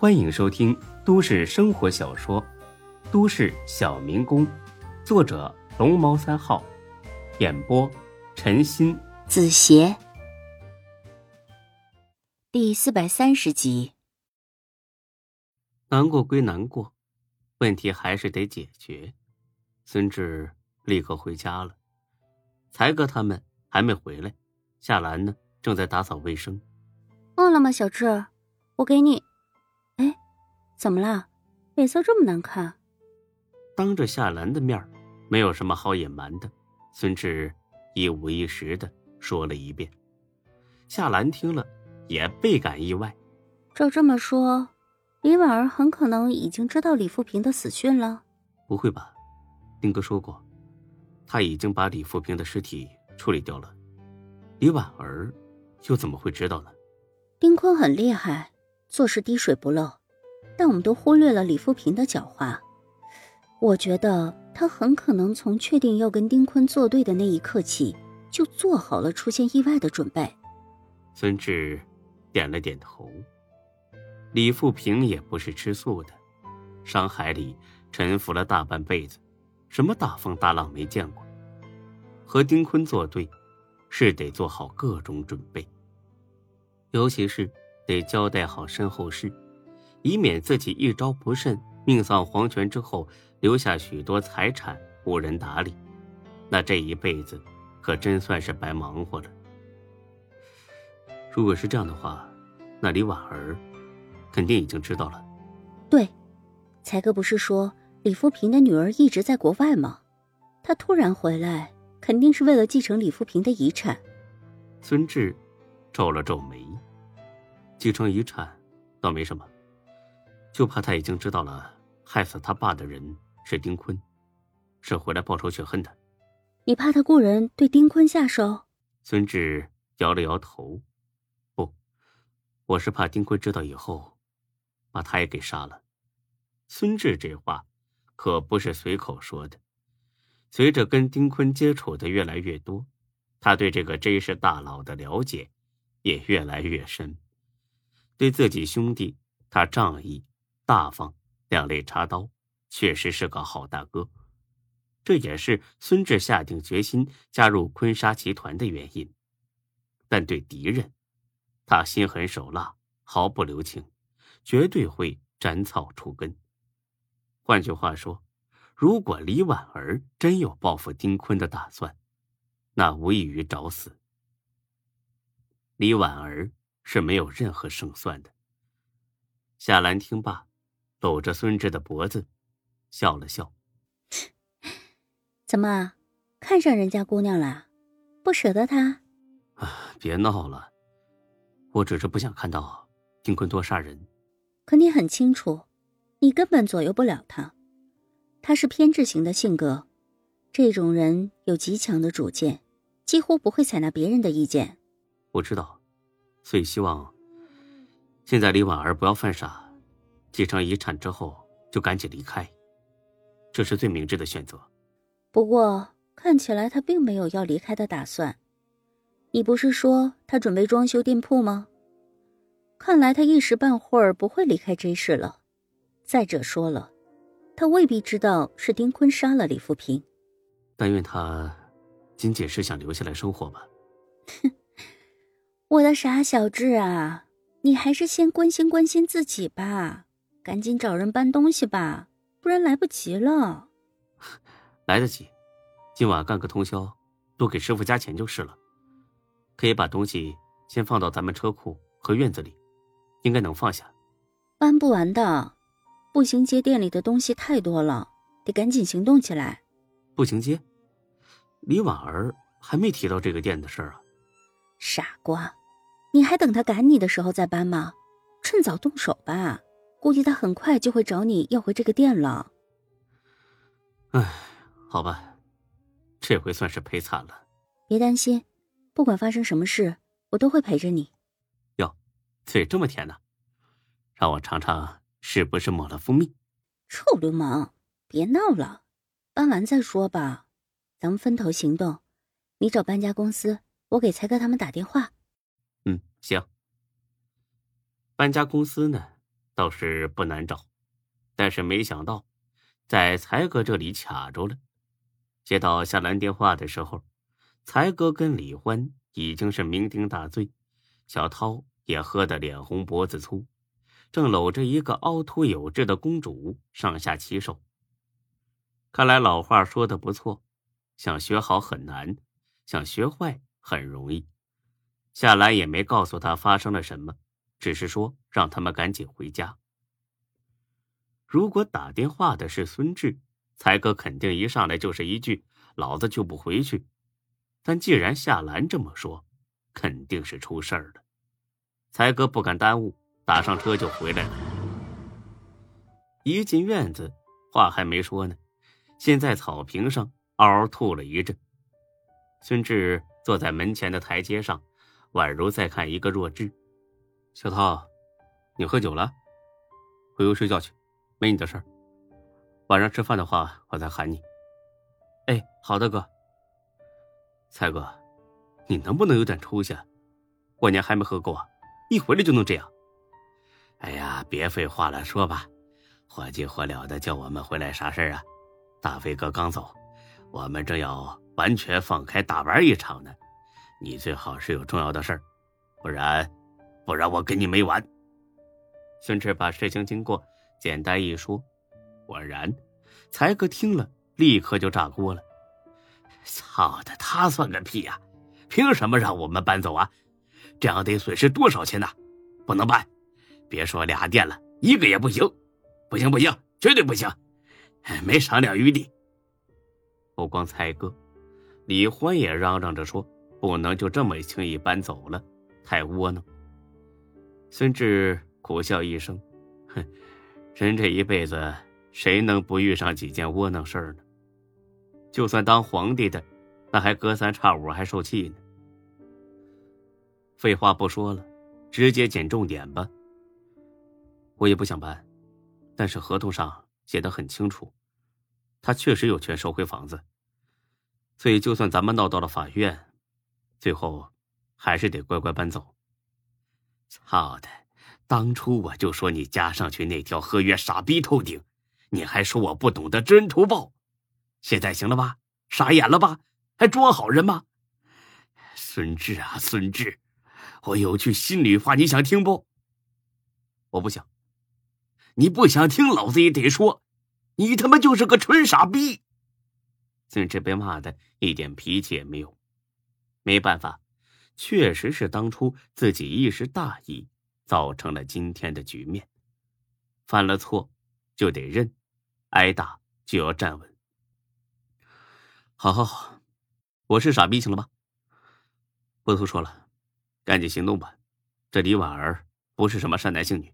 欢迎收听都市生活小说《都市小民工》，作者龙猫三号，演播陈鑫、子邪，第四百三十集。难过归难过，问题还是得解决。孙志立刻回家了，才哥他们还没回来，夏兰呢正在打扫卫生。饿了吗，小志？我给你。哎，怎么了？脸色这么难看。当着夏兰的面没有什么好隐瞒的。孙志一五一十的说了一遍。夏兰听了也倍感意外。照这么说，李婉儿很可能已经知道李富平的死讯了。不会吧？丁哥说过，他已经把李富平的尸体处理掉了。李婉儿又怎么会知道呢？丁坤很厉害，做事滴水不漏，但我们都忽略了李富平的狡猾。我觉得他很可能从确定要跟丁坤作对的那一刻起，就做好了出现意外的准备。孙志点了点头。李富平也不是吃素的，商海里沉浮了大半辈子，什么大风大浪没见过。和丁坤作对，是得做好各种准备。尤其是得交代好身后事，以免自己一招不慎，命丧黄泉之后，留下许多财产无人打理，那这一辈子可真算是白忙活了。如果是这样的话，那李婉儿肯定已经知道了。对，才哥不是说李富平的女儿一直在国外吗？他突然回来，肯定是为了继承李富平的遗产。孙志。皱了皱眉，继承遗产倒没什么，就怕他已经知道了害死他爸的人是丁坤，是回来报仇雪恨的。你怕他雇人对丁坤下手？孙志摇了摇头，不，我是怕丁坤知道以后，把他也给杀了。孙志这话可不是随口说的，随着跟丁坤接触的越来越多，他对这个 J 市大佬的了解。也越来越深，对自己兄弟，他仗义、大方、两肋插刀，确实是个好大哥。这也是孙志下定决心加入坤沙集团的原因。但对敌人，他心狠手辣，毫不留情，绝对会斩草除根。换句话说，如果李婉儿真有报复丁坤的打算，那无异于找死。李婉儿是没有任何胜算的。夏兰听罢，搂着孙志的脖子，笑了笑：“怎么，看上人家姑娘了？不舍得她？”啊，别闹了！我只是不想看到丁坤多杀人。可你很清楚，你根本左右不了他。他是偏执型的性格，这种人有极强的主见，几乎不会采纳别人的意见。我知道，所以希望现在李婉儿不要犯傻，继承遗产之后就赶紧离开，这是最明智的选择。不过看起来他并没有要离开的打算。你不是说他准备装修店铺吗？看来他一时半会儿不会离开这事了。再者说了，他未必知道是丁坤杀了李富平。但愿他仅仅是想留下来生活吧。哼。我的傻小智啊，你还是先关心关心自己吧，赶紧找人搬东西吧，不然来不及了。来得及，今晚干个通宵，多给师傅加钱就是了。可以把东西先放到咱们车库和院子里，应该能放下。搬不完的，步行街店里的东西太多了，得赶紧行动起来。步行街，李婉儿还没提到这个店的事儿啊。傻瓜。你还等他赶你的时候再搬吗？趁早动手吧，估计他很快就会找你要回这个店了。唉，好吧，这回算是赔惨了。别担心，不管发生什么事，我都会陪着你。哟，嘴这么甜呢，让我尝尝是不是抹了蜂蜜。臭流氓，别闹了，搬完再说吧。咱们分头行动，你找搬家公司，我给才哥他们打电话。嗯，行。搬家公司呢，倒是不难找，但是没想到在才哥这里卡住了。接到夏兰电话的时候，才哥跟李欢已经是酩酊大醉，小涛也喝得脸红脖子粗，正搂着一个凹凸有致的公主上下其手。看来老话说的不错，想学好很难，想学坏很容易。夏兰也没告诉他发生了什么，只是说让他们赶紧回家。如果打电话的是孙志，才哥肯定一上来就是一句“老子就不回去”。但既然夏兰这么说，肯定是出事儿了。才哥不敢耽误，打上车就回来了。一进院子，话还没说呢，先在草坪上嗷嗷吐了一阵。孙志坐在门前的台阶上。宛如在看一个弱智。小涛，你喝酒了？回屋睡觉去，没你的事儿。晚上吃饭的话，我再喊你。哎，好的，哥。蔡哥，你能不能有点出息？过年还没喝够啊，一回来就能这样。哎呀，别废话了，说吧。火急火燎的叫我们回来啥事儿啊？大飞哥刚走，我们正要完全放开大玩一场呢。你最好是有重要的事儿，不然，不然我跟你没完。孙志把事情经过简单一说，果然，才哥听了立刻就炸锅了。操的，他算个屁呀！凭什么让我们搬走啊？这样得损失多少钱呢？不能搬！别说俩店了，一个也不行！不行不行，绝对不行！没商量余地。不光才哥，李欢也嚷嚷着说。不能就这么轻易搬走了，太窝囊。孙志苦笑一声：“哼，人这一辈子谁能不遇上几件窝囊事儿呢？就算当皇帝的，那还隔三差五还受气呢。”废话不说了，直接捡重点吧。我也不想搬，但是合同上写的很清楚，他确实有权收回房子。所以，就算咱们闹到了法院。最后，还是得乖乖搬走。操的！当初我就说你加上去那条合约傻逼透顶，你还说我不懂得知恩图报。现在行了吧？傻眼了吧？还装好人吗？孙志啊，孙志，我有句心里话，你想听不？我不想。你不想听，老子也得说，你他妈就是个纯傻逼。孙志被骂的一点脾气也没有。没办法，确实是当初自己一时大意，造成了今天的局面。犯了错就得认，挨打就要站稳。好好好，我是傻逼，行了吧？不多说了，赶紧行动吧。这李婉儿不是什么善男信女，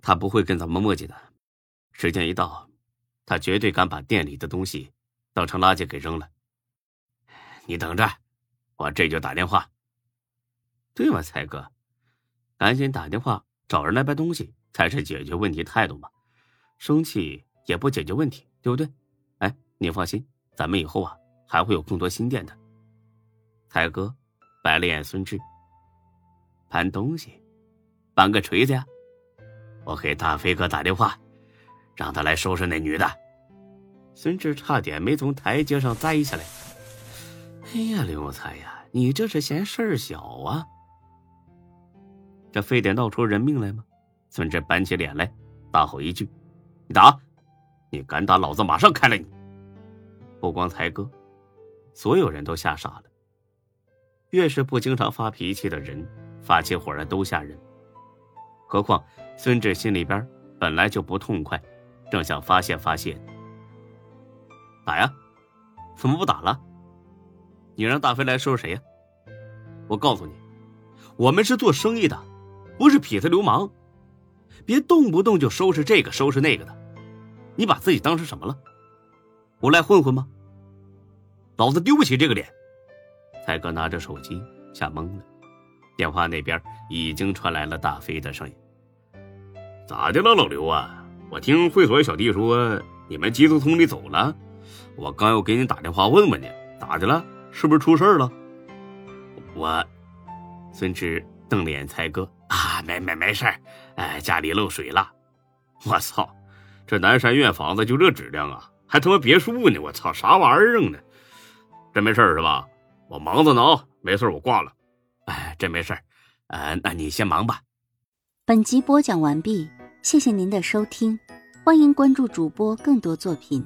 她不会跟咱们墨迹的。时间一到，她绝对敢把店里的东西当成垃圾给扔了。你等着，我这就打电话。对吗，才哥，赶紧打电话找人来搬东西，才是解决问题态度嘛。生气也不解决问题，对不对？哎，你放心，咱们以后啊还会有更多新店的。才哥白了眼孙志，搬东西，搬个锤子呀！我给大飞哥打电话，让他来收拾那女的。孙志差点没从台阶上栽下来。哎呀，刘才呀，你这是嫌事儿小啊？这非得闹出人命来吗？孙志板起脸来，大吼一句：“你打！你敢打，老子马上开了你！”不光才哥，所有人都吓傻了。越是不经常发脾气的人，发起火来都吓人。何况孙志心里边本来就不痛快，正想发泄发泄。打呀！怎么不打了？你让大飞来收拾谁呀？我告诉你，我们是做生意的，不是痞子流氓，别动不动就收拾这个收拾那个的。你把自己当成什么了？无赖混混吗？老子丢不起这个脸。才哥拿着手机吓懵了，电话那边已经传来了大飞的声音：“咋的了，老刘啊？我听会所小弟说你们集资通的走了，我刚要给你打电话问问你，咋的了？”是不是出事了？我，孙志瞪了眼才哥，啊，没没没事哎，家里漏水了。我操，这南山院房子就这质量啊，还他妈别墅呢！我操，啥玩意儿呢？真没事是吧？我忙着呢啊，没事我挂了。哎，真没事呃，那你先忙吧。本集播讲完毕，谢谢您的收听，欢迎关注主播更多作品。